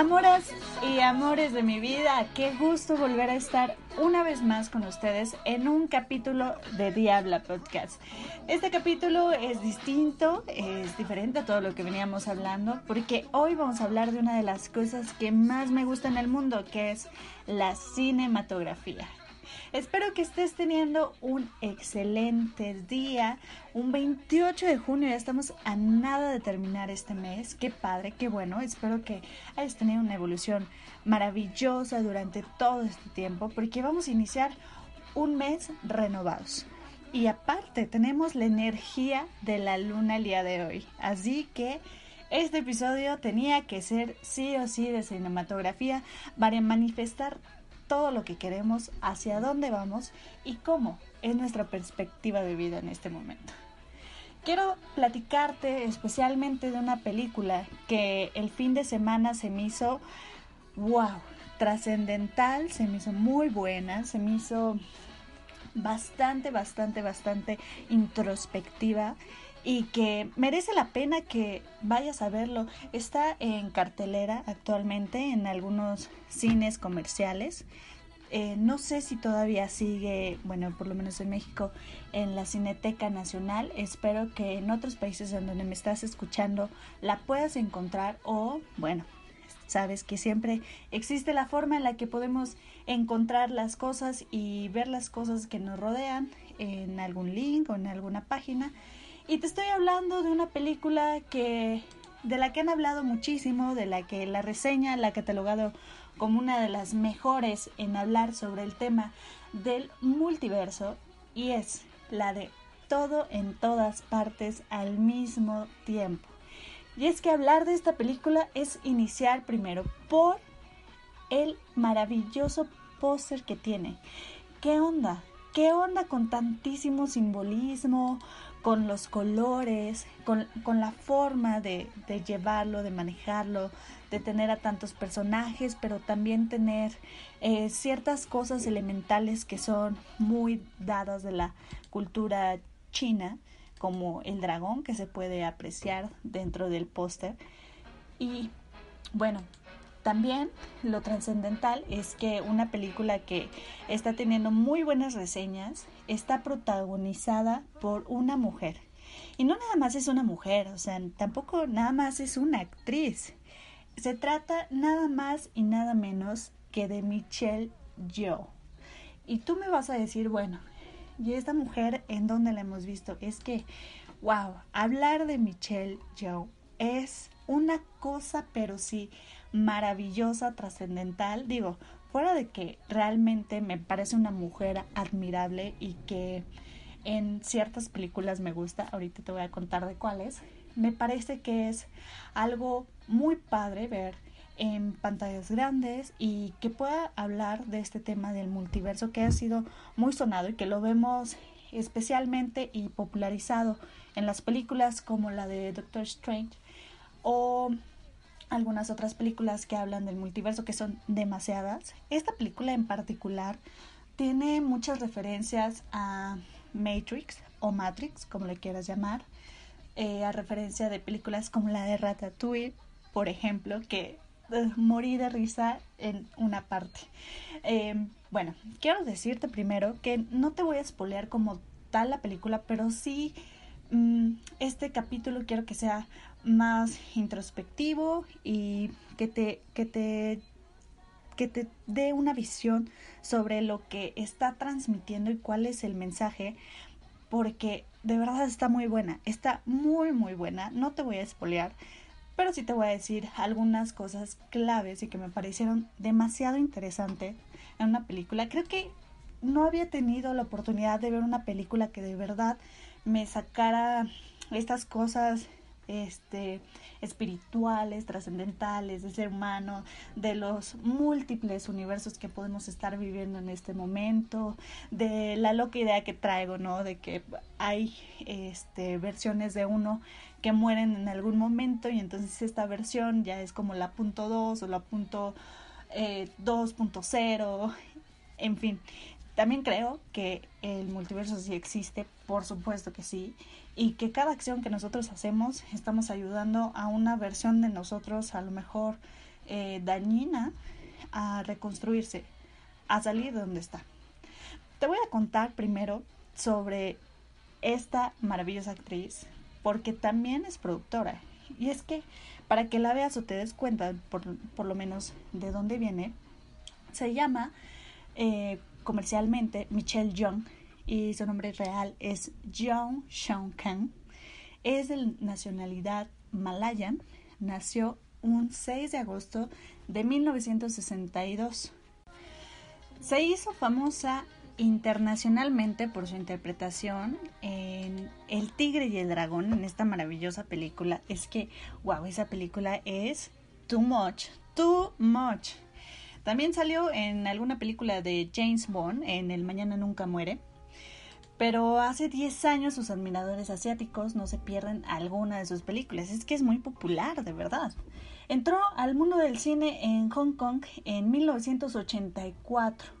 Amoras y amores de mi vida, qué gusto volver a estar una vez más con ustedes en un capítulo de Diabla Podcast. Este capítulo es distinto, es diferente a todo lo que veníamos hablando, porque hoy vamos a hablar de una de las cosas que más me gusta en el mundo, que es la cinematografía. Espero que estés teniendo un excelente día. Un 28 de junio, ya estamos a nada de terminar este mes. Qué padre, qué bueno. Espero que hayas tenido una evolución maravillosa durante todo este tiempo porque vamos a iniciar un mes renovados. Y aparte, tenemos la energía de la luna el día de hoy. Así que este episodio tenía que ser sí o sí de cinematografía para manifestar todo lo que queremos, hacia dónde vamos y cómo es nuestra perspectiva de vida en este momento. Quiero platicarte especialmente de una película que el fin de semana se me hizo, wow, trascendental, se me hizo muy buena, se me hizo bastante, bastante, bastante introspectiva y que merece la pena que vayas a verlo. Está en cartelera actualmente en algunos cines comerciales. Eh, no sé si todavía sigue, bueno, por lo menos en México, en la Cineteca Nacional. Espero que en otros países donde me estás escuchando la puedas encontrar o, bueno, sabes que siempre existe la forma en la que podemos encontrar las cosas y ver las cosas que nos rodean en algún link o en alguna página. Y te estoy hablando de una película que de la que han hablado muchísimo, de la que la reseña la ha catalogado como una de las mejores en hablar sobre el tema del multiverso y es la de todo en todas partes al mismo tiempo. Y es que hablar de esta película es iniciar primero por el maravilloso póster que tiene. ¿Qué onda? ¿Qué onda con tantísimo simbolismo, con los colores, con, la forma de, de, llevarlo, de manejarlo, de tener a tantos personajes, pero también tener eh, ciertas cosas elementales que son muy dadas de la cultura china, como el dragón que se puede apreciar dentro del póster. Y bueno, también lo trascendental es que una película que está teniendo muy buenas reseñas está protagonizada por una mujer. Y no nada más es una mujer, o sea, tampoco nada más es una actriz. Se trata nada más y nada menos que de Michelle Yeoh. Y tú me vas a decir, bueno, ¿y esta mujer en dónde la hemos visto? Es que, wow, hablar de Michelle Yeoh es una cosa, pero sí, maravillosa, trascendental. Digo, fuera de que realmente me parece una mujer admirable y que en ciertas películas me gusta, ahorita te voy a contar de cuáles, me parece que es algo muy padre ver en pantallas grandes y que pueda hablar de este tema del multiverso que ha sido muy sonado y que lo vemos especialmente y popularizado en las películas como la de Doctor Strange o algunas otras películas que hablan del multiverso, que son demasiadas. Esta película en particular tiene muchas referencias a Matrix o Matrix, como le quieras llamar, eh, a referencia de películas como la de Ratatouille, por ejemplo, que uh, morí de risa en una parte. Eh, bueno, quiero decirte primero que no te voy a spoilear como tal la película, pero sí mm, este capítulo quiero que sea más introspectivo y que te, que te, que te dé una visión sobre lo que está transmitiendo y cuál es el mensaje, porque de verdad está muy buena, está muy muy buena, no te voy a espolear, pero sí te voy a decir algunas cosas claves y que me parecieron demasiado interesantes en una película. Creo que no había tenido la oportunidad de ver una película que de verdad me sacara estas cosas este, espirituales, trascendentales, del ser humano, de los múltiples universos que podemos estar viviendo en este momento, de la loca idea que traigo, ¿no? De que hay este, versiones de uno que mueren en algún momento y entonces esta versión ya es como la punto 2 o la punto eh, 2.0, en fin. También creo que el multiverso sí existe, por supuesto que sí, y que cada acción que nosotros hacemos estamos ayudando a una versión de nosotros a lo mejor eh, dañina a reconstruirse, a salir de donde está. Te voy a contar primero sobre esta maravillosa actriz, porque también es productora. Y es que para que la veas o te des cuenta, por, por lo menos, de dónde viene, se llama eh, comercialmente Michelle Young y su nombre real es Jung Sean Kang. Es de nacionalidad malaya. Nació un 6 de agosto de 1962. Se hizo famosa internacionalmente por su interpretación en El Tigre y el Dragón, en esta maravillosa película. Es que, wow, esa película es too much, too much. También salió en alguna película de James Bond, en El Mañana Nunca Muere. Pero hace 10 años sus admiradores asiáticos no se pierden alguna de sus películas. Es que es muy popular, de verdad. Entró al mundo del cine en Hong Kong en 1984.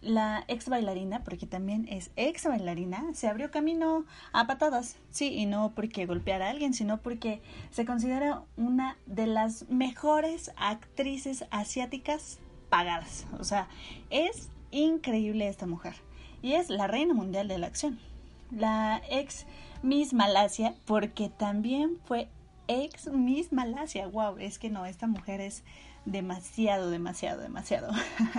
La ex bailarina, porque también es ex bailarina, se abrió camino a patadas. Sí, y no porque golpeara a alguien, sino porque se considera una de las mejores actrices asiáticas pagadas. O sea, es increíble esta mujer y es la reina mundial de la acción. La ex Miss Malasia, porque también fue ex Miss Malasia. Wow, es que no, esta mujer es demasiado, demasiado, demasiado.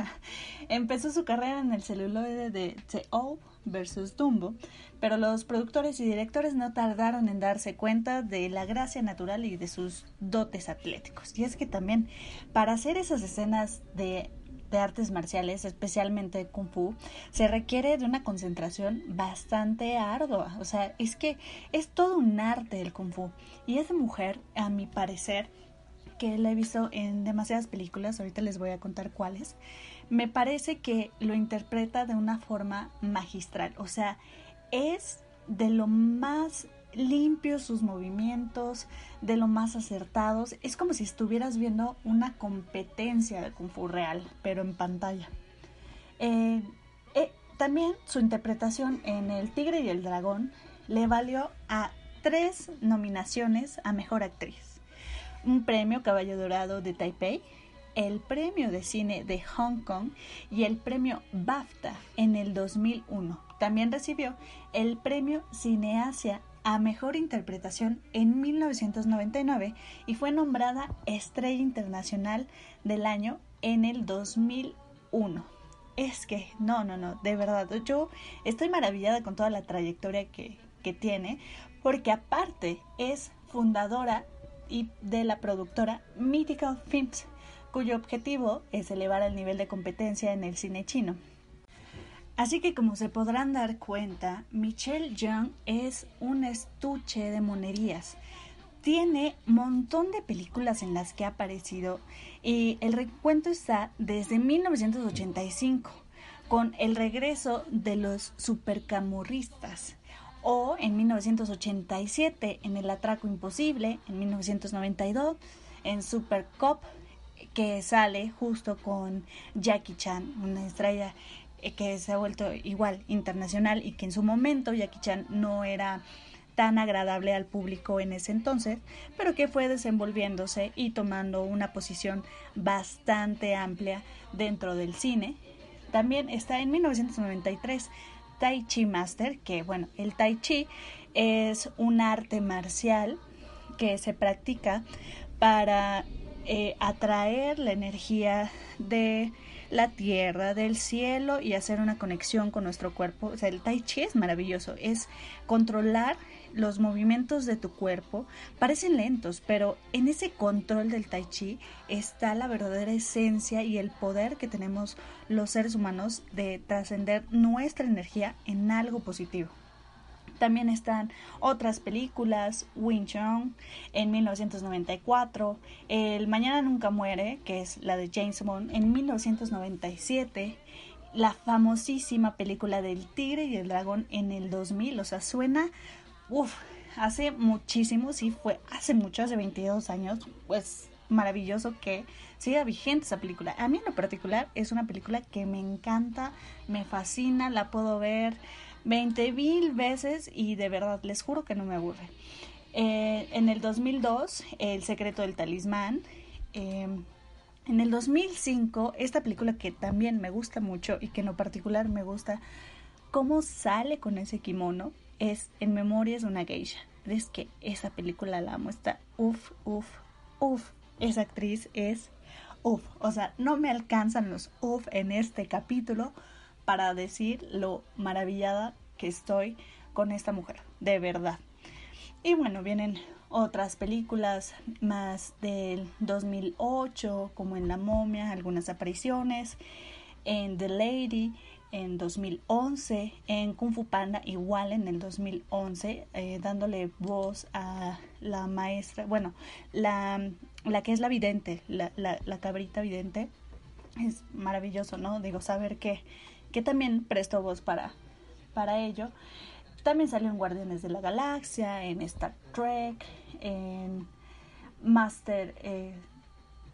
Empezó su carrera en el celuloide de The Old versus Dumbo, pero los productores y directores no tardaron en darse cuenta de la gracia natural y de sus dotes atléticos. Y es que también para hacer esas escenas de de artes marciales, especialmente Kung Fu, se requiere de una concentración bastante ardua. O sea, es que es todo un arte el Kung Fu. Y esa mujer, a mi parecer, que la he visto en demasiadas películas, ahorita les voy a contar cuáles, me parece que lo interpreta de una forma magistral. O sea, es de lo más limpios sus movimientos, de lo más acertados. Es como si estuvieras viendo una competencia de Kung Fu real, pero en pantalla. Eh, eh, también su interpretación en El Tigre y el Dragón le valió a tres nominaciones a Mejor Actriz. Un premio Caballo Dorado de Taipei, el premio de cine de Hong Kong y el premio BAFTA en el 2001. También recibió el premio Cineasia a Mejor Interpretación en 1999 y fue nombrada Estrella Internacional del Año en el 2001. Es que, no, no, no, de verdad, yo estoy maravillada con toda la trayectoria que, que tiene, porque aparte es fundadora y de la productora Mythical Films, cuyo objetivo es elevar el nivel de competencia en el cine chino. Así que como se podrán dar cuenta, Michelle Young es un estuche de monerías. Tiene montón de películas en las que ha aparecido y el recuento está desde 1985 con el regreso de los supercamorristas o en 1987 en El Atraco Imposible, en 1992 en Super Cop que sale justo con Jackie Chan, una estrella que se ha vuelto igual internacional y que en su momento Jackie Chan no era tan agradable al público en ese entonces, pero que fue desenvolviéndose y tomando una posición bastante amplia dentro del cine. También está en 1993 Tai Chi Master, que bueno, el Tai Chi es un arte marcial que se practica para eh, atraer la energía de la tierra, del cielo y hacer una conexión con nuestro cuerpo. O sea, el tai chi es maravilloso, es controlar los movimientos de tu cuerpo. Parecen lentos, pero en ese control del tai chi está la verdadera esencia y el poder que tenemos los seres humanos de trascender nuestra energía en algo positivo. También están otras películas, Wing Chun en 1994, El Mañana Nunca Muere, que es la de James Bond, en 1997, la famosísima película del Tigre y el Dragón en el 2000, o sea, suena, uff, hace muchísimo, sí, fue hace mucho, hace 22 años, pues maravilloso que siga vigente esa película. A mí en lo particular es una película que me encanta, me fascina, la puedo ver 20 mil veces y de verdad les juro que no me aburre. Eh, en el 2002, El secreto del talismán. Em, en el 2005, esta película que también me gusta mucho y que en lo particular me gusta cómo sale con ese kimono es En Memorias de una Geisha. Es que esa película la amo, está uff, uff, uff. Esa actriz es uff. O sea, no me alcanzan los uff en este capítulo para decir lo maravillada que estoy con esta mujer, de verdad. Y bueno, vienen otras películas más del 2008, como en La momia, algunas apariciones, en The Lady en 2011, en Kung Fu Panda igual en el 2011, eh, dándole voz a la maestra, bueno, la, la que es la vidente, la, la, la cabrita vidente. Es maravilloso, ¿no? Digo, saber que que también prestó voz para, para ello. También salió en Guardianes de la Galaxia, en Star Trek, en Master, eh,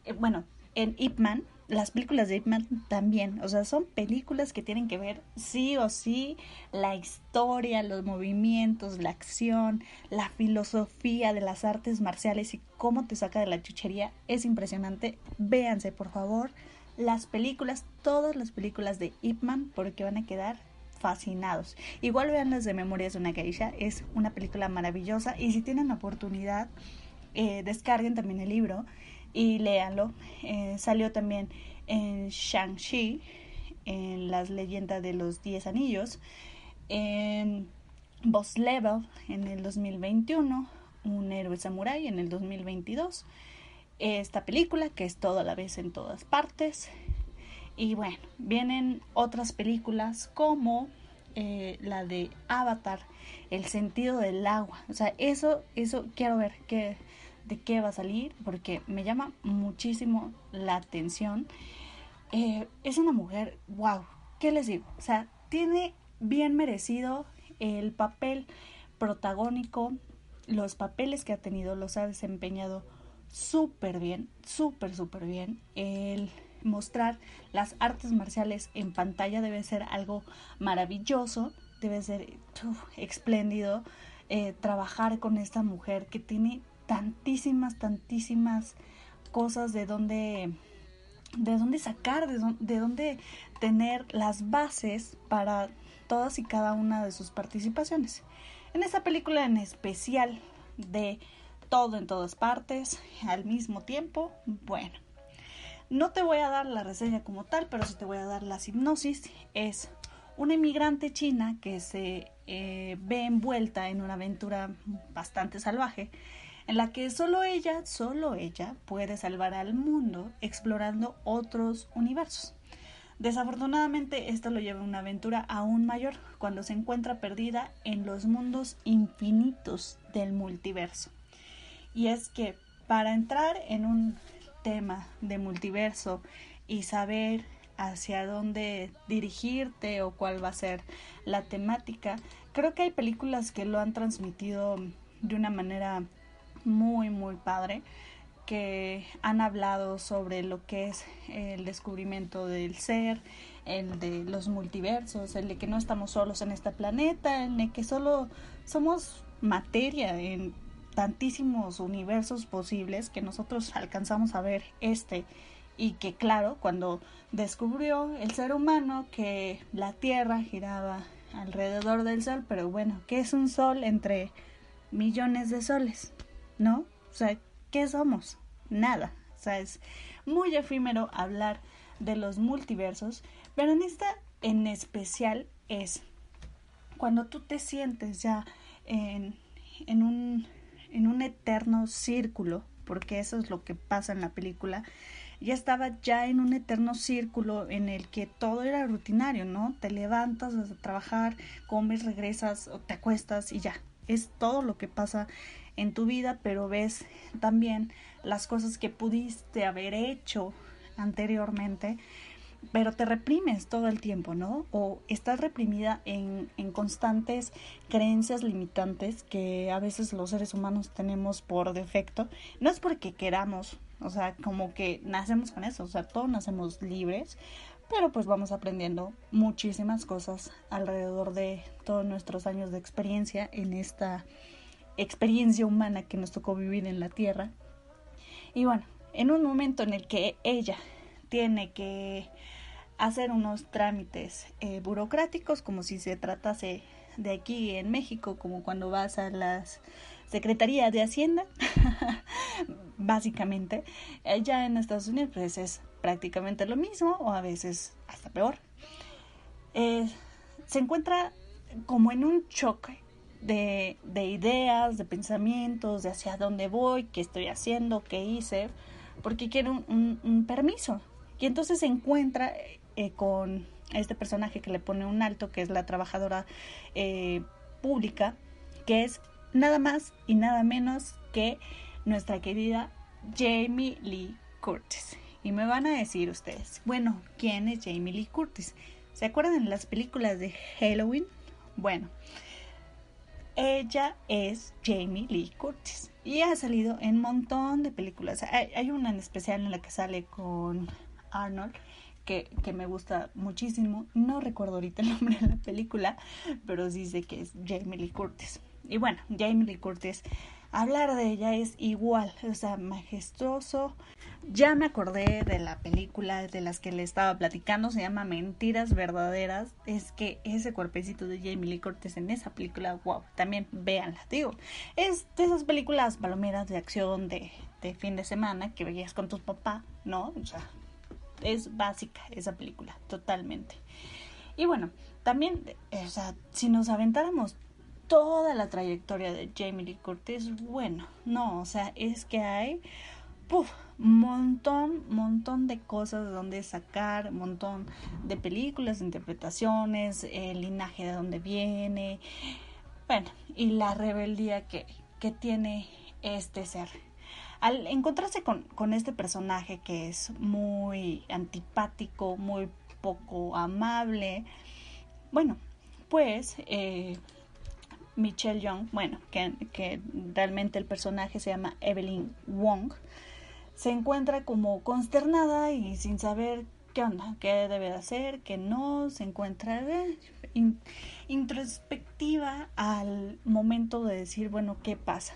eh, bueno, en Ip Man. Las películas de Ip Man también, o sea, son películas que tienen que ver sí o sí la historia, los movimientos, la acción, la filosofía de las artes marciales y cómo te saca de la chuchería. Es impresionante. Véanse, por favor las películas, todas las películas de Ip Man, porque van a quedar fascinados. Igual vean las de Memorias de una Geisha, es una película maravillosa y si tienen oportunidad, eh, descarguen también el libro y léanlo. Eh, salió también en Shang-Chi, en las leyendas de los Diez Anillos, en Boss Level en el 2021, Un héroe samurai en el 2022 esta película, que es toda la vez en todas partes. Y bueno, vienen otras películas como eh, la de Avatar, El sentido del agua. O sea, eso, eso quiero ver qué, de qué va a salir, porque me llama muchísimo la atención. Eh, es una mujer, wow, ¿qué les digo? O sea, tiene bien merecido el papel protagónico, los papeles que ha tenido los ha desempeñado súper bien, súper, súper bien. El mostrar las artes marciales en pantalla debe ser algo maravilloso, debe ser espléndido. Eh, trabajar con esta mujer que tiene tantísimas, tantísimas cosas de donde de dónde sacar, de, de dónde tener las bases para todas y cada una de sus participaciones. En esta película en especial de todo en todas partes al mismo tiempo. Bueno, no te voy a dar la reseña como tal, pero sí te voy a dar la hipnosis. Es una inmigrante china que se eh, ve envuelta en una aventura bastante salvaje en la que solo ella, solo ella puede salvar al mundo explorando otros universos. Desafortunadamente esto lo lleva a una aventura aún mayor cuando se encuentra perdida en los mundos infinitos del multiverso. Y es que para entrar en un tema de multiverso y saber hacia dónde dirigirte o cuál va a ser la temática, creo que hay películas que lo han transmitido de una manera muy muy padre que han hablado sobre lo que es el descubrimiento del ser, el de los multiversos, el de que no estamos solos en este planeta, el de que solo somos materia en tantísimos universos posibles que nosotros alcanzamos a ver este y que claro, cuando descubrió el ser humano que la Tierra giraba alrededor del Sol, pero bueno, ¿qué es un Sol entre millones de soles? ¿No? O sea, ¿qué somos? Nada. O sea, es muy efímero hablar de los multiversos, pero en esta en especial es cuando tú te sientes ya en, en, un, en un eterno círculo, porque eso es lo que pasa en la película, ya estaba ya en un eterno círculo en el que todo era rutinario, ¿no? Te levantas, vas a trabajar, comes, regresas o te acuestas y ya. Es todo lo que pasa en tu vida, pero ves también las cosas que pudiste haber hecho anteriormente, pero te reprimes todo el tiempo, ¿no? O estás reprimida en, en constantes creencias limitantes que a veces los seres humanos tenemos por defecto. No es porque queramos, o sea, como que nacemos con eso, o sea, todos nacemos libres, pero pues vamos aprendiendo muchísimas cosas alrededor de todos nuestros años de experiencia en esta experiencia humana que nos tocó vivir en la Tierra. Y bueno, en un momento en el que ella tiene que hacer unos trámites eh, burocráticos como si se tratase de aquí en México, como cuando vas a las Secretaría de Hacienda, básicamente. Ya en Estados Unidos pues es prácticamente lo mismo o a veces hasta peor. Eh, se encuentra como en un choque de, de, ideas, de pensamientos, de hacia dónde voy, qué estoy haciendo, qué hice, porque quiere un, un, permiso. Y entonces se encuentra eh, con este personaje que le pone un alto, que es la trabajadora eh, pública, que es nada más y nada menos que nuestra querida Jamie Lee Curtis. Y me van a decir ustedes, bueno, ¿quién es Jamie Lee Curtis? ¿Se acuerdan de las películas de Halloween? Bueno, ella es Jamie Lee Curtis y ha salido en un montón de películas. Hay, una en especial en la que sale con Arnold que, me gusta muchísimo. No recuerdo ahorita el nombre de la película, pero sí sé que es Jamie Lee Curtis. Y bueno, Jamie Lee Curtis, hablar de ella es igual, o sea, majestuoso. Ya me acordé de la película de las que le estaba platicando, se llama Mentiras Verdaderas. Es que ese cuerpecito de Jamie Lee Curtis en esa película, wow, también véanla, digo. Es de esas películas palomeras de acción de, de fin de semana que veías con tu papá, ¿no? O sea, es básica esa película, totalmente. Y bueno, también, o sea, si nos aventáramos toda la trayectoria de Jamie Lee Curtis, bueno, no, o sea, es que hay puf, montón, montón de cosas donde sacar, montón de películas, interpretaciones, el linaje de donde viene, bueno, y la rebeldía que, que tiene este ser. Al encontrarse con, con este personaje que es muy antipático, muy poco amable, bueno, pues eh, Michelle Young, bueno, que, que realmente el personaje se llama Evelyn Wong, se encuentra como consternada y sin saber qué onda, qué debe de hacer, qué no, se encuentra eh, introspectiva al momento de decir, bueno, ¿qué pasa?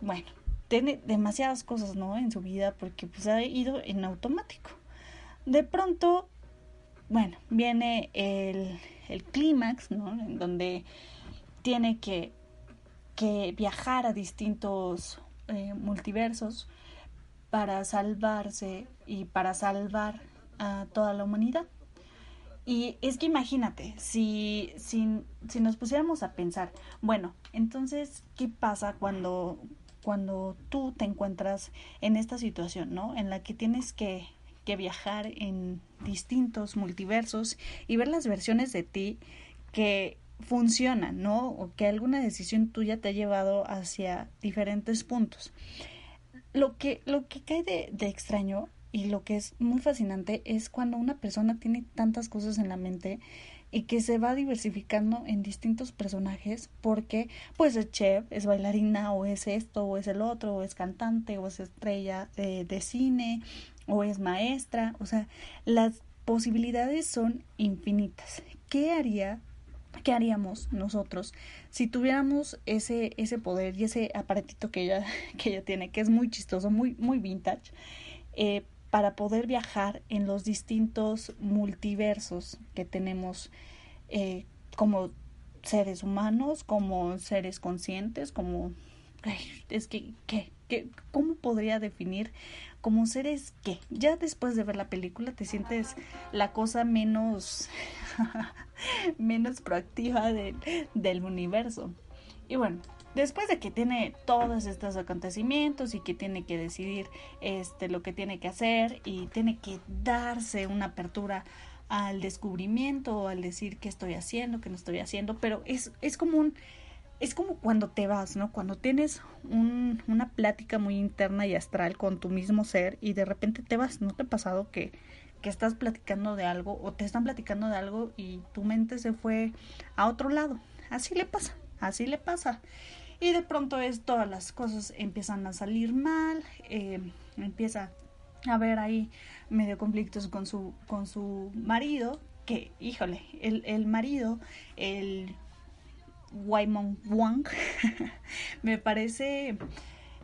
Bueno, tiene demasiadas cosas, ¿no? En su vida porque pues ha ido en automático. De pronto, bueno, viene el, el clímax, ¿no? En donde tiene que, que viajar a distintos eh, multiversos para salvarse y para salvar a toda la humanidad. Y es que imagínate, si, si, si nos pusiéramos a pensar, bueno, entonces, ¿qué pasa cuando, cuando tú te encuentras en esta situación, ¿no? En la que tienes que, que viajar en distintos multiversos y ver las versiones de ti que funciona, ¿no? O que alguna decisión tuya te ha llevado hacia diferentes puntos. Lo que, lo que cae de, de extraño y lo que es muy fascinante es cuando una persona tiene tantas cosas en la mente y que se va diversificando en distintos personajes porque pues es chef, es bailarina o es esto o es el otro o es cantante o es estrella de, cine o es maestra, o sea, las posibilidades son infinitas. ¿Qué haría ¿Qué haríamos nosotros si tuviéramos ese, ese poder y ese aparatito que ella, que ella tiene, que es muy chistoso, muy, muy vintage, eh, para poder viajar en los distintos multiversos que tenemos eh, como seres humanos, como seres conscientes, como... es que, ¿qué? ¿Qué, ¿Cómo podría definir como seres que ya después de ver la película te sientes la cosa menos menos proactiva del universo? Y bueno, después de que tiene todos estos acontecimientos y que tiene que decidir este lo que tiene que hacer y tiene que darse una apertura al descubrimiento o al decir qué estoy haciendo, qué no estoy haciendo, pero es, es como un es como cuando te vas, ¿no? Cuando tienes un, una plática muy interna y astral con tu mismo ser y de repente te vas, ¿no te ha pasado que, que estás platicando de algo o te están platicando de algo y tu mente se fue a otro lado? Así le pasa, así le pasa y de pronto es todas las cosas empiezan a salir mal, eh, empieza a haber ahí medio conflictos con su, con su marido, que, híjole, el, el marido, el Waimon Wang, me parece,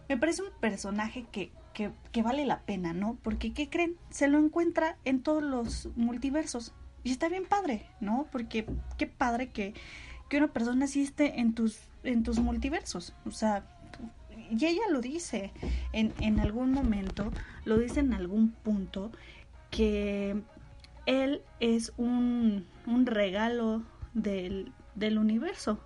me parece un personaje que, que, que, vale la pena, ¿no? Porque, ¿qué creen? Se lo encuentra en todos los multiversos. Y está bien padre, ¿no? Porque qué padre que, que una persona asiste en tus en tus multiversos. O sea, y ella lo dice en, en algún momento, lo dice en algún punto, que él es un, un regalo del, del universo.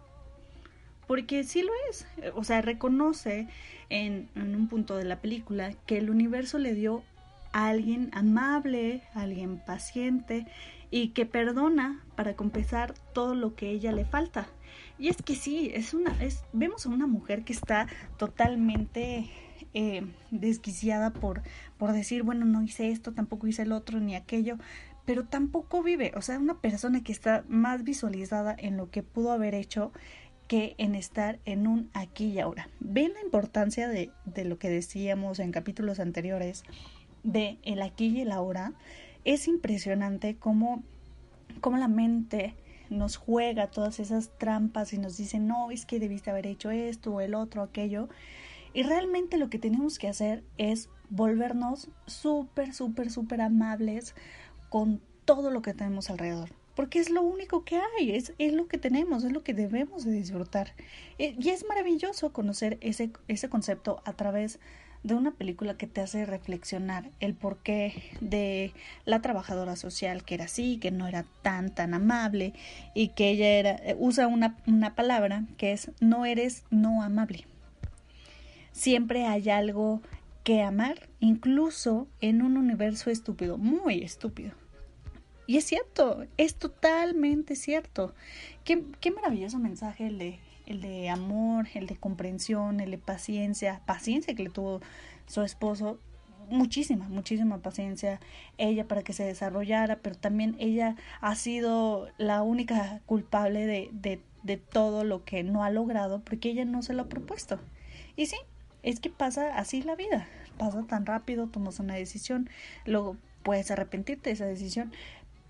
Porque sí lo es. O sea, reconoce en, en, un punto de la película que el universo le dio a alguien amable, a alguien paciente y que perdona para compensar todo lo que ella le falta. Y es que sí, es una, es, vemos a una mujer que está totalmente eh, desquiciada por, por decir, bueno, no hice esto, tampoco hice el otro, ni aquello, pero tampoco vive, o sea, una persona que está más visualizada en lo que pudo haber hecho que en estar en un aquí y ahora. Ven la importancia de, de lo que decíamos en capítulos anteriores de el aquí y el ahora. Es impresionante cómo, cómo la mente nos juega todas esas trampas y nos dice, no, es que debiste haber hecho esto o el otro, aquello. Y realmente lo que tenemos que hacer es volvernos súper, súper, súper amables con todo lo que tenemos alrededor. Porque es lo único que hay, es, es lo que tenemos, es lo que debemos de disfrutar. Eh, y es maravilloso conocer ese, ese concepto a través de una película que te hace reflexionar el porqué de la trabajadora social que era así, que no era tan tan amable y que ella era usa una, una palabra que es no eres no amable. Siempre hay algo que amar, incluso en un universo estúpido, muy estúpido. Y es cierto, es totalmente cierto. Qué, qué maravilloso mensaje el de el de amor, el de comprensión, el de paciencia, paciencia que le tuvo su esposo, muchísima, muchísima paciencia ella para que se desarrollara, pero también ella ha sido la única culpable de, de, de todo lo que no ha logrado porque ella no se lo ha propuesto. Y sí, es que pasa así la vida, pasa tan rápido, tomas una decisión, luego puedes arrepentirte de esa decisión,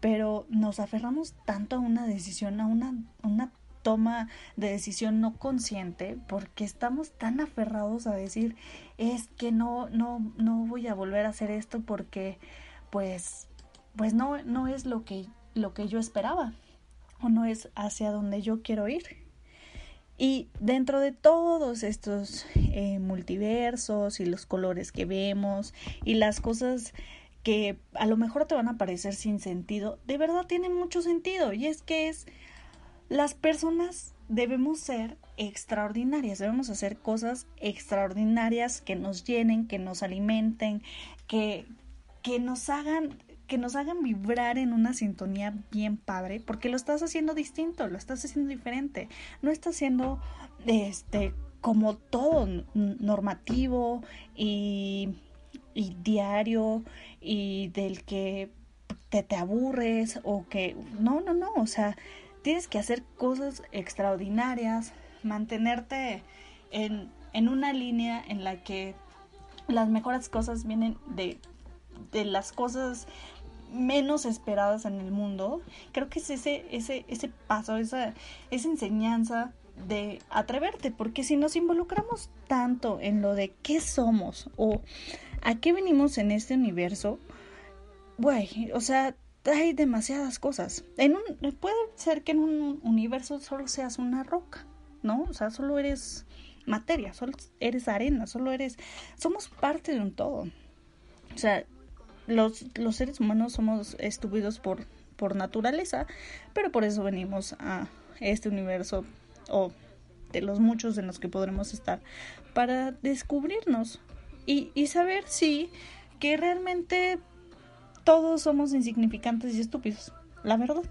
pero nos aferramos tanto a una decisión, a una, una toma de decisión no consciente porque estamos tan aferrados a decir es que no no no voy a volver a hacer esto porque pues pues no no es lo que lo que yo esperaba o no es hacia donde yo quiero ir y dentro de todos estos eh, multiversos y los colores que vemos y las cosas que a lo mejor te van a parecer sin sentido, de verdad tienen mucho sentido y es que es las personas debemos ser extraordinarias, debemos hacer cosas extraordinarias que nos llenen, que nos alimenten, que, que nos hagan que nos hagan vibrar en una sintonía bien padre, porque lo estás haciendo distinto, lo estás haciendo diferente, no estás haciendo este como todo normativo y, y diario y del que te, te aburres o que no, no, no, o sea, tienes que hacer cosas extraordinarias, mantenerte en, en una línea en la que las mejores cosas vienen de, de las cosas menos esperadas en el mundo. Creo que es ese, ese, ese paso, esa, esa enseñanza de atreverte, porque si nos involucramos tanto en lo de qué somos o a qué venimos en este universo, güey, o sea, hay demasiadas cosas. En un, puede ser que en un universo solo seas una roca, ¿no? O sea, solo eres materia, solo eres arena, solo eres, somos parte de un todo. O sea, los, los seres humanos somos estúpidos por, por naturaleza, pero por eso venimos a este universo o de los muchos en los que podremos estar para descubrirnos y, y saber si que realmente todos somos insignificantes y estúpidos, la verdad.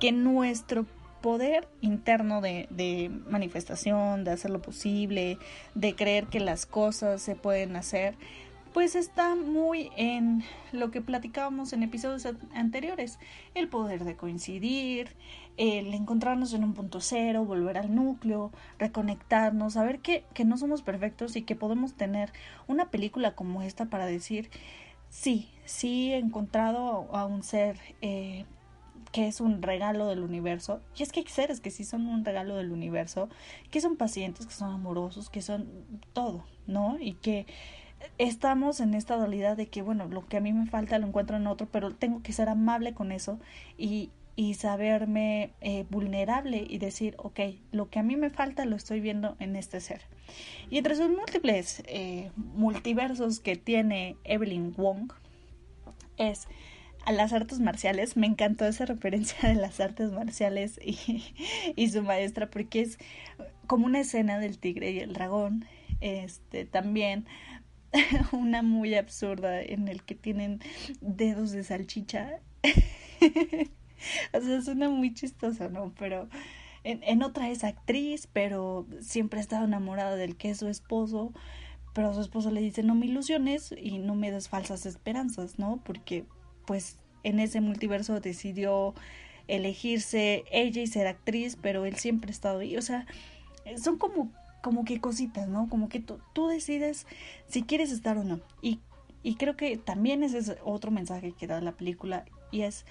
Que nuestro poder interno de, de, manifestación, de hacer lo posible, de creer que las cosas se pueden hacer, pues está muy en lo que platicábamos en episodios anteriores, el poder de coincidir, el encontrarnos en un punto cero, volver al núcleo, reconectarnos, saber que, que no somos perfectos y que podemos tener una película como esta para decir, sí, sí he encontrado a un ser eh, que es un regalo del universo. Y es que hay seres que sí son un regalo del universo, que son pacientes, que son amorosos, que son todo, ¿no? Y que estamos en esta dualidad de que, bueno, lo que a mí me falta lo encuentro en otro, pero tengo que ser amable con eso y, y saberme eh, vulnerable y decir, ok, lo que a mí me falta lo estoy viendo en este ser. Y entre sus múltiples eh, multiversos que tiene Evelyn Wong es a las artes marciales. Me encantó esa referencia de las artes marciales y, y su maestra porque es como una escena del tigre y el dragón. Este también una muy absurda en el que tienen dedos de salchicha. o sea, suena muy chistosa, ¿no? Pero en, en, otra es actriz, pero siempre ha estado enamorada del que es su esposo. Pero su esposo le dice, no me ilusiones y no me des falsas esperanzas, ¿no? Porque, pues, en ese multiverso decidió elegirse ella y ser actriz, pero él siempre ha estado ahí. O sea, son como como que cositas, ¿no? Como que tú decides si quieres estar o no. Y, y creo que también ese es otro mensaje que da la película y es,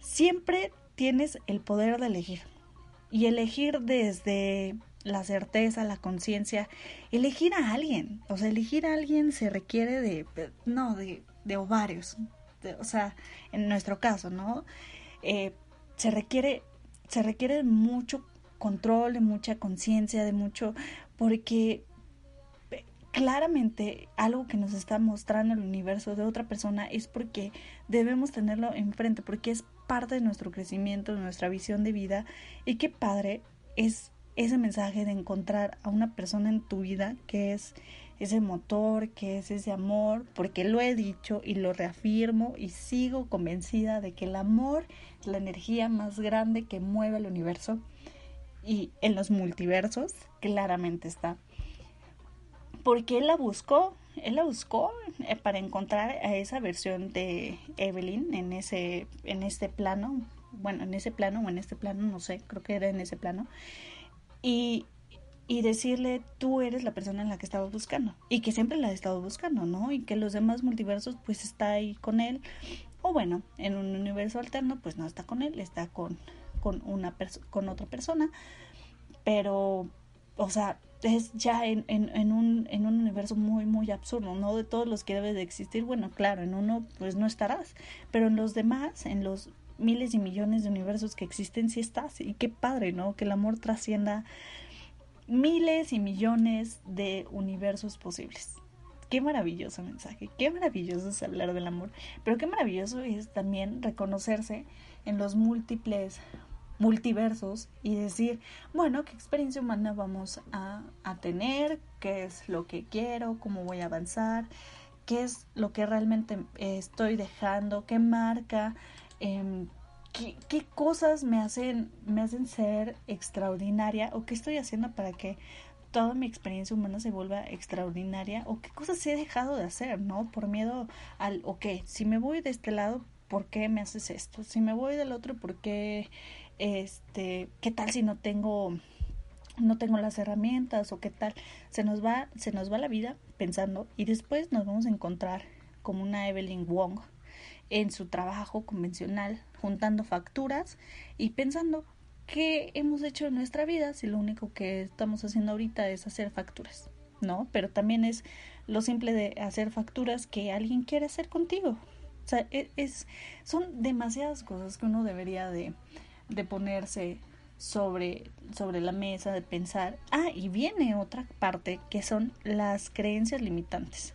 siempre tienes el poder de elegir. Y elegir desde la certeza, la conciencia, elegir a alguien. O sea, elegir a alguien se requiere de, no, de, de ovarios. o sea, en nuestro caso, ¿no? Eh, se requiere, se requiere mucho control, de mucha conciencia, de mucho, porque claramente algo que nos está mostrando el universo de otra persona es porque debemos tenerlo enfrente, porque es parte de nuestro crecimiento, de nuestra visión de vida. Y qué padre es ese mensaje de encontrar a una persona en tu vida que es ese motor, que es ese amor, porque lo he dicho y lo reafirmo y sigo convencida de que el amor es la energía más grande que mueve el universo y en los multiversos claramente está. Porque él la buscó, él la buscó eh, para encontrar a esa versión de Evelyn en ese, en este plano, bueno, en ese plano o en este plano, no sé, creo que era en ese plano, y, y decirle tú eres la persona en la que estaba buscando y que siempre la ha estado buscando, ¿no? Y que los demás multiversos pues está ahí con él, o bueno, en un universo alterno pues no está con él, está con con una con otra persona, pero, o sea, es ya en, en, un, en un universo muy, muy absurdo, ¿no? De todos los que debe de existir, bueno, claro, en uno pues no estarás, pero en los demás, en los miles y millones de universos que existen, sí estás, y qué padre, ¿no? Que el amor trascienda miles y millones de universos posibles. Qué maravilloso mensaje, qué maravilloso es hablar del amor, pero qué maravilloso es también reconocerse en los múltiples multiversos y decir, bueno, ¿qué experiencia humana vamos a, tener? ¿Qué es lo que quiero? ¿Cómo voy a avanzar? ¿Qué es lo que realmente estoy dejando? ¿Qué marca? Em, ¿qué, ¿qué, cosas me hacen, me hacen ser extraordinaria? ¿O qué estoy haciendo para que toda mi experiencia humana se vuelva extraordinaria? ¿O qué cosas he dejado de hacer, no? Por miedo al, ok, si me voy de este lado, ¿por qué me haces esto? Si me voy del otro, ¿por qué este, qué tal si no tengo no tengo las herramientas o qué tal, se nos va se nos va la vida pensando y después nos vamos a encontrar como una Evelyn Wong en su trabajo convencional, juntando facturas y pensando qué hemos hecho en nuestra vida si lo único que estamos haciendo ahorita es hacer facturas, ¿no? Pero también es lo simple de hacer facturas que alguien quiere hacer contigo. O sea, e, es, son demasiadas cosas que uno debería de, de ponerse sobre, sobre la mesa, de pensar. Ah, y viene otra parte que son las creencias limitantes.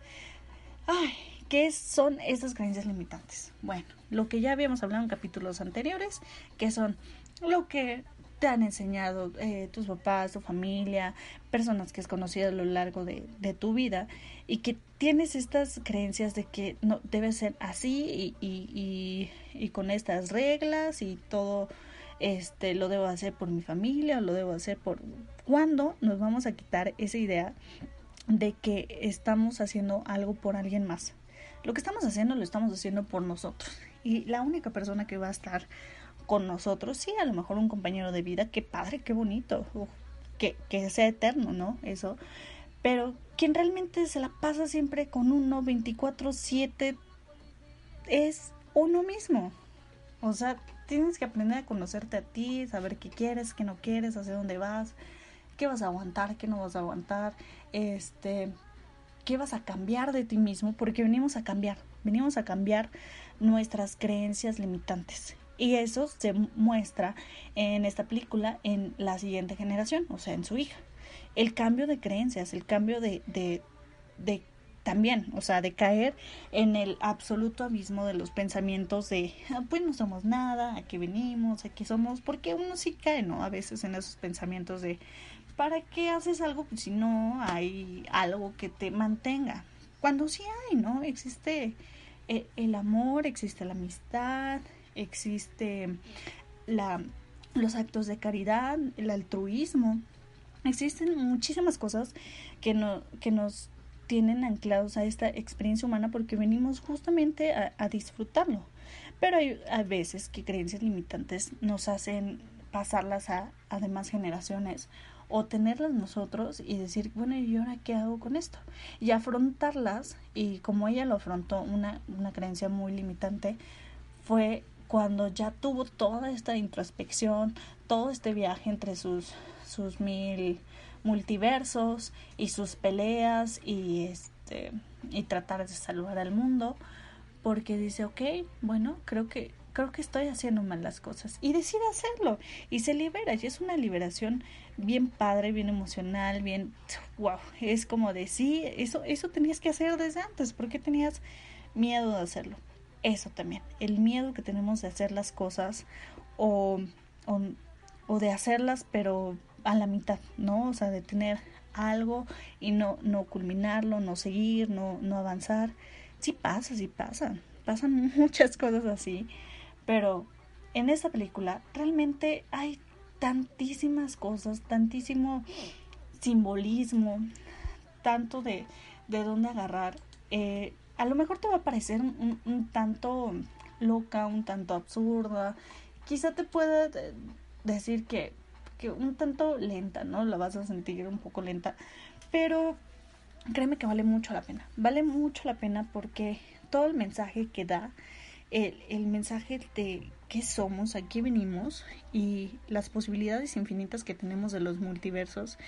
Ay, ¿qué son esas creencias limitantes? Bueno, lo que ya habíamos hablado en capítulos anteriores, que son lo que te han enseñado eh, tus papás, tu familia, personas que has conocido a lo largo de, de, tu vida y que tienes estas creencias de que no debe ser así y, y, y, y con estas reglas y todo este lo debo hacer por mi familia o lo debo hacer por cuando nos vamos a quitar esa idea de que estamos haciendo algo por alguien más. Lo que estamos haciendo lo estamos haciendo por nosotros y la única persona que va a estar con nosotros, sí, a lo mejor un compañero de vida, qué padre, qué bonito, que, que sea eterno, ¿no? Eso. Pero quien realmente se la pasa siempre con uno 24/7 es uno mismo. O sea, tienes que aprender a conocerte a ti, saber qué quieres, qué no quieres, hacia dónde vas, qué vas a aguantar, qué no vas a aguantar, este, qué vas a cambiar de ti mismo, porque venimos a cambiar, venimos a cambiar nuestras creencias limitantes. Y eso se muestra en esta película en la siguiente generación, o sea, en su hija. El cambio de creencias, el cambio de, de, de también, o sea, de caer en el absoluto abismo de los pensamientos de, ah, pues no somos nada, aquí venimos, aquí somos, porque uno sí cae, ¿no? A veces en esos pensamientos de, ¿para qué haces algo pues, si no hay algo que te mantenga? Cuando sí hay, ¿no? Existe eh, el amor, existe la amistad, existe la, los actos de caridad, el altruismo. Existen muchísimas cosas que, no, que nos tienen anclados a esta experiencia humana porque venimos justamente a, a disfrutarlo. Pero hay a veces que creencias limitantes nos hacen pasarlas a, demás generaciones o tenerlas nosotros y decir, bueno, ¿y ahora qué hago con esto? Y afrontarlas, y como ella lo afrontó, una, una creencia muy limitante, fue cuando ya tuvo toda esta introspección, todo este viaje entre sus, sus mil multiversos y sus peleas y este y tratar de salvar al mundo porque dice ok bueno creo que creo que estoy haciendo mal las cosas. Y decide hacerlo y se libera y es una liberación bien padre bien emocional bien wow es como de sí eso eso tenías que hacer desde antes porque tenías miedo de hacerlo eso también el miedo que tenemos de hacer las cosas o, o, o de hacerlas pero a la mitad, ¿no? O sea, de tener algo y no, no culminarlo, no seguir, no, no avanzar. Sí pasa, sí pasa. Pasan muchas cosas así. Pero en esta película realmente hay tantísimas cosas, tantísimo simbolismo, tanto de, de dónde agarrar. Eh, a lo mejor te va a parecer un, un, tanto loca, un tanto absurda. Quizá te pueda decir que que un tanto lenta, ¿no? La vas a sentir un poco lenta, pero créeme que vale mucho la pena, vale mucho la pena porque todo el mensaje que da, el, el mensaje de qué somos, a qué venimos y las posibilidades infinitas que tenemos de los multiversos,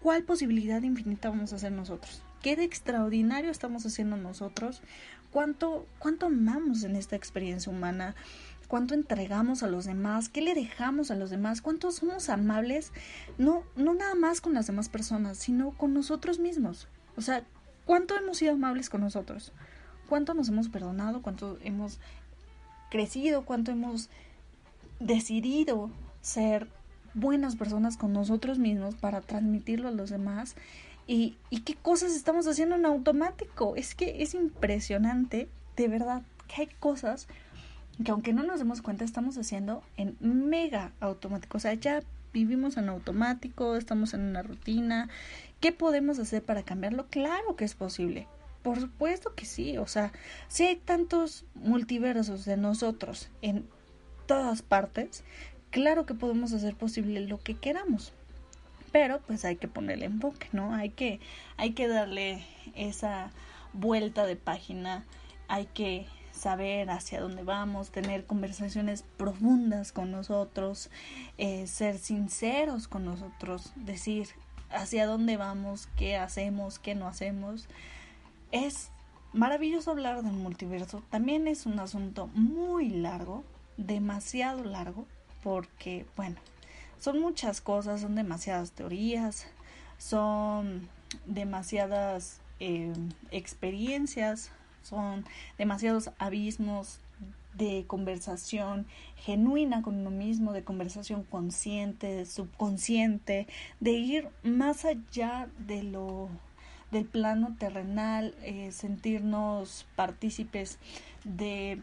¿cuál posibilidad infinita vamos a hacer nosotros? ¿Qué de extraordinario estamos haciendo nosotros? ¿Cuánto, cuánto amamos en esta experiencia humana? Cuánto entregamos a los demás, qué le dejamos a los demás, cuánto somos amables, no, no nada más con las demás personas, sino con nosotros mismos. O sea, cuánto hemos sido amables con nosotros, cuánto nos hemos perdonado, cuánto hemos crecido, cuánto hemos decidido ser buenas personas con nosotros mismos para transmitirlo a los demás y, y qué cosas estamos haciendo en automático. Es que es impresionante, de verdad, que hay cosas que aunque no nos demos cuenta estamos haciendo en mega automático. O sea, ya vivimos en automático, estamos en una rutina. ¿Qué podemos hacer para cambiarlo? Claro que es posible. Por supuesto que sí. O sea, si hay tantos multiversos de nosotros en todas partes, claro que podemos hacer posible lo que queramos. Pero pues hay que ponerle enfoque, ¿no? Hay que, hay que darle esa vuelta de página, hay que saber hacia dónde vamos, tener conversaciones profundas con nosotros, eh, ser sinceros con nosotros, decir hacia dónde vamos, qué hacemos, qué no hacemos. Es maravilloso hablar del multiverso. También es un asunto muy largo, demasiado largo, porque, bueno, son muchas cosas, son demasiadas teorías, son demasiadas eh, experiencias, son demasiados abismos de conversación genuina con uno mismo, de conversación consciente, subconsciente, de ir más allá de lo del plano terrenal, eh, sentirnos partícipes de,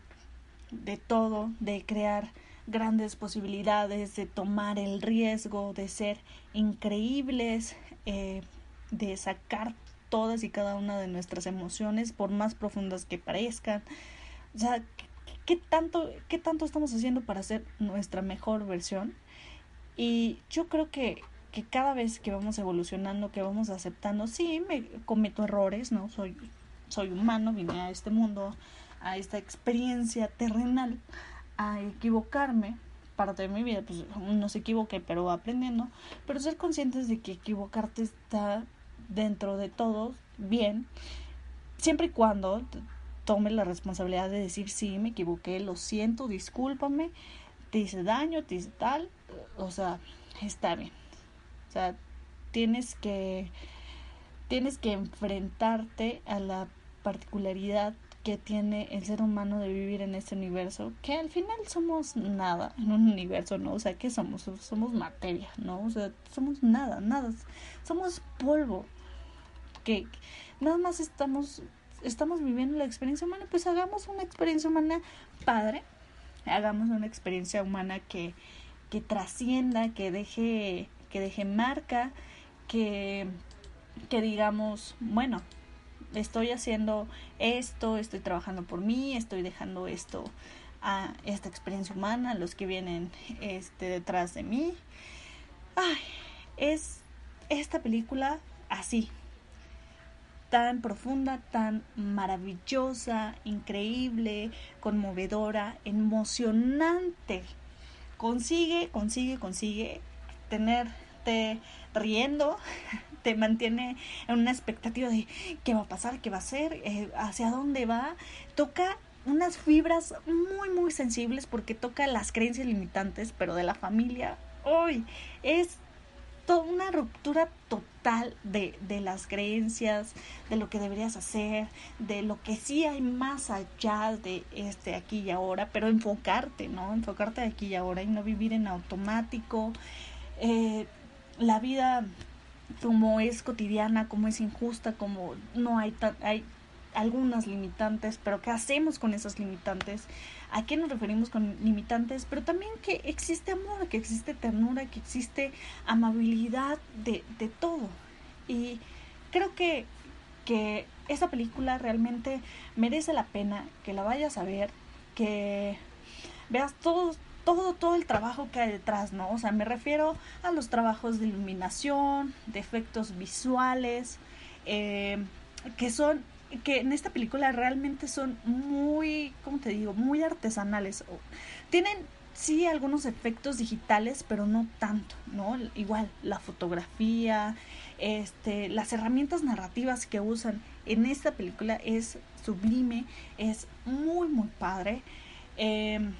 de todo, de crear grandes posibilidades, de tomar el riesgo, de ser increíbles, eh, de sacar todas y cada una de nuestras emociones, por más profundas que parezcan. O sea, ¿qué tanto, qué tanto estamos haciendo para ser nuestra mejor versión? Y yo creo que, que cada vez que vamos evolucionando, que vamos aceptando, sí, me cometo errores, ¿no? Soy, soy humano, vine a este mundo, a esta experiencia terrenal, a equivocarme, parte de mi vida, pues no se equivoque, pero aprendiendo, pero ser conscientes de que equivocarte está dentro de todo bien, siempre y cuando tome la responsabilidad de decir, sí, me equivoqué, lo siento, discúlpame, te hice daño, te hice tal, o sea, está bien. O sea, tienes que tienes que enfrentarte a la particularidad que tiene el ser humano de vivir en este universo, que al final somos nada en un universo, ¿no? O sea, ¿qué somos? Somos materia, ¿no? O sea, somos nada, nada, somos polvo, que nada más estamos, estamos viviendo la experiencia humana, pues hagamos una experiencia humana padre, hagamos una experiencia humana que, que trascienda, que deje, que deje marca, que, que digamos, bueno, estoy haciendo esto, estoy trabajando por mí, estoy dejando esto a esta experiencia humana, los que vienen este detrás de mí. Ay, es esta película así, tan profunda, tan maravillosa, increíble, conmovedora, emocionante. Consigue, consigue, consigue tenerte riendo, te mantiene en una expectativa de qué va a pasar, qué va a ser, eh, hacia dónde va. Toca unas fibras muy, muy sensibles porque toca las creencias limitantes, pero de la familia. Hoy es una ruptura total de, de las creencias, de lo que deberías hacer, de lo que sí hay más allá de este aquí y ahora, pero enfocarte, ¿no? Enfocarte aquí y ahora y no vivir en automático. Eh, la vida como es cotidiana, como es injusta, como no hay, hay algunas limitantes, pero ¿qué hacemos con esas limitantes? ¿A qué nos referimos con limitantes? Pero también que existe amor, que existe ternura, que existe amabilidad de, de todo. Y creo que, que esa película realmente merece la pena que la vayas a ver, que veas todo, todo, todo el trabajo que hay detrás, ¿no? O sea, me refiero a los trabajos de iluminación, de efectos visuales, eh, que son que en esta película realmente son muy, ¿cómo te digo? Muy artesanales. Tienen sí algunos efectos digitales, pero no tanto, ¿no? Igual la fotografía, este, las herramientas narrativas que usan en esta película es sublime, es muy muy padre. Em,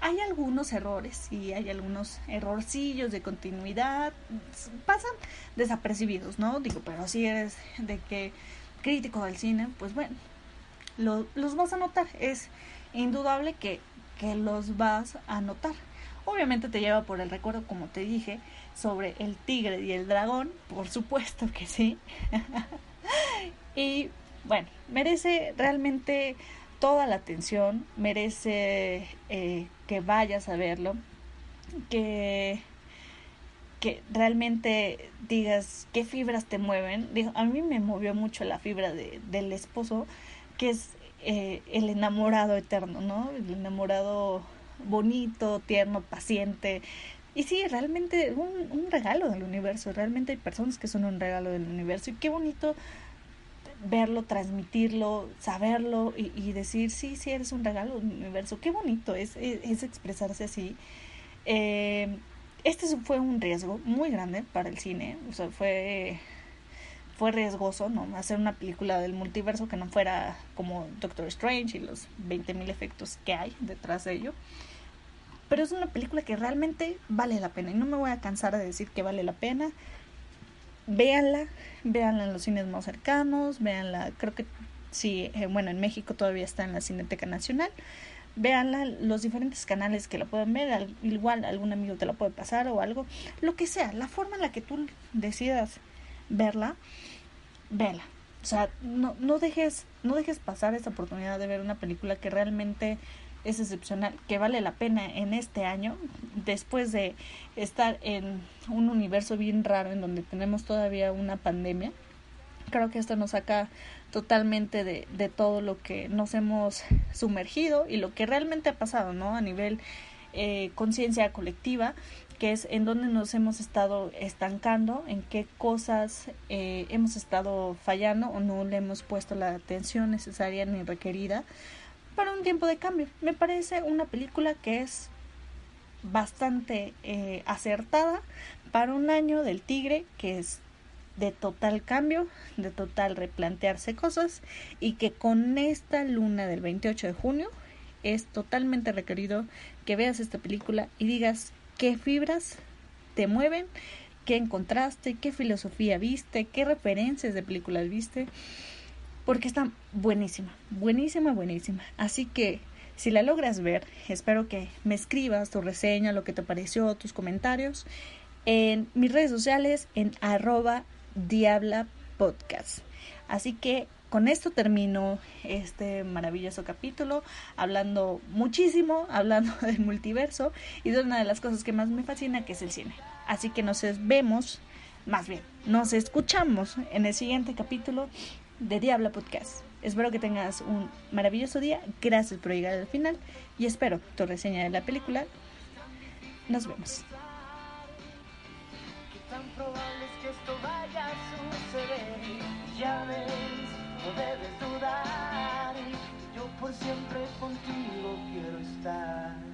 hay algunos errores y hay algunos errorcillos de continuidad, pasan desapercibidos, ¿no? Digo, pero si eres de que crítico del cine, pues bueno, los vas a notar. Es indudable que, que los vas a notar. Obviamente te lleva por el recuerdo, como te dije, sobre el tigre y el dragón, por supuesto que sí. y bueno, merece realmente toda la atención, merece eh, que vayas a verlo, que que realmente digas qué fibras te mueven. A mí me movió mucho la fibra de, del esposo, que es eh, el enamorado eterno, ¿no? El enamorado bonito, tierno, paciente. Y sí, realmente un, un regalo del universo. Realmente hay personas que son un regalo del universo. Y qué bonito verlo, transmitirlo, saberlo y, y decir, sí, sí, eres un regalo del universo. Qué bonito es, es, es expresarse así. Eh, este fue un riesgo muy grande para el cine, o sea, fue fue riesgoso, ¿no? Hacer una película del multiverso que no fuera como Doctor Strange y los 20.000 efectos que hay detrás de ello. pero es una película que realmente vale la pena y no me voy a cansar de decir que vale la pena. Véanla, véanla en los cines más cercanos, véanla, creo que sí, eh, bueno, en México todavía está en la Cineteca Nacional. Véanla, los diferentes canales que la pueden ver, igual algún amigo te la puede pasar o algo, lo que sea, la forma en la que tú decidas verla, véala. O sea, no, no dejes, no dejes pasar esta oportunidad de ver una película que realmente es excepcional, que vale la pena en este año, después de estar en un universo bien raro en donde tenemos todavía una pandemia. Creo que esto nos saca totalmente de, de todo lo que nos hemos sumergido y lo que realmente ha pasado, ¿no? A nivel eh, conciencia colectiva, que es en donde nos hemos estado estancando, en qué cosas eh, hemos estado fallando o no le hemos puesto la atención necesaria ni requerida para un tiempo de cambio. Me parece una película que es bastante eh, acertada para un año del tigre que es de total cambio, de total replantearse cosas y que con esta luna del 28 de junio es totalmente requerido que veas esta película y digas qué fibras te mueven, qué encontraste, qué filosofía viste, qué referencias de películas viste porque está buenísima, buenísima, buenísima. Así que si la logras ver, espero que me escribas tu reseña, lo que te pareció, tus comentarios en mis redes sociales en arroba diabla podcast. Así que con esto termino este maravilloso capítulo, hablando muchísimo, hablando del multiverso y de una de las cosas que más me fascina, que es el cine. Así que nos vemos, más bien, nos escuchamos en el siguiente capítulo de Diabla Podcast. Espero que tengas un maravilloso día. Gracias por llegar al final y espero tu reseña de la película. Nos vemos. Ya ves, no debes dudar. Yo por siempre contigo quiero estar.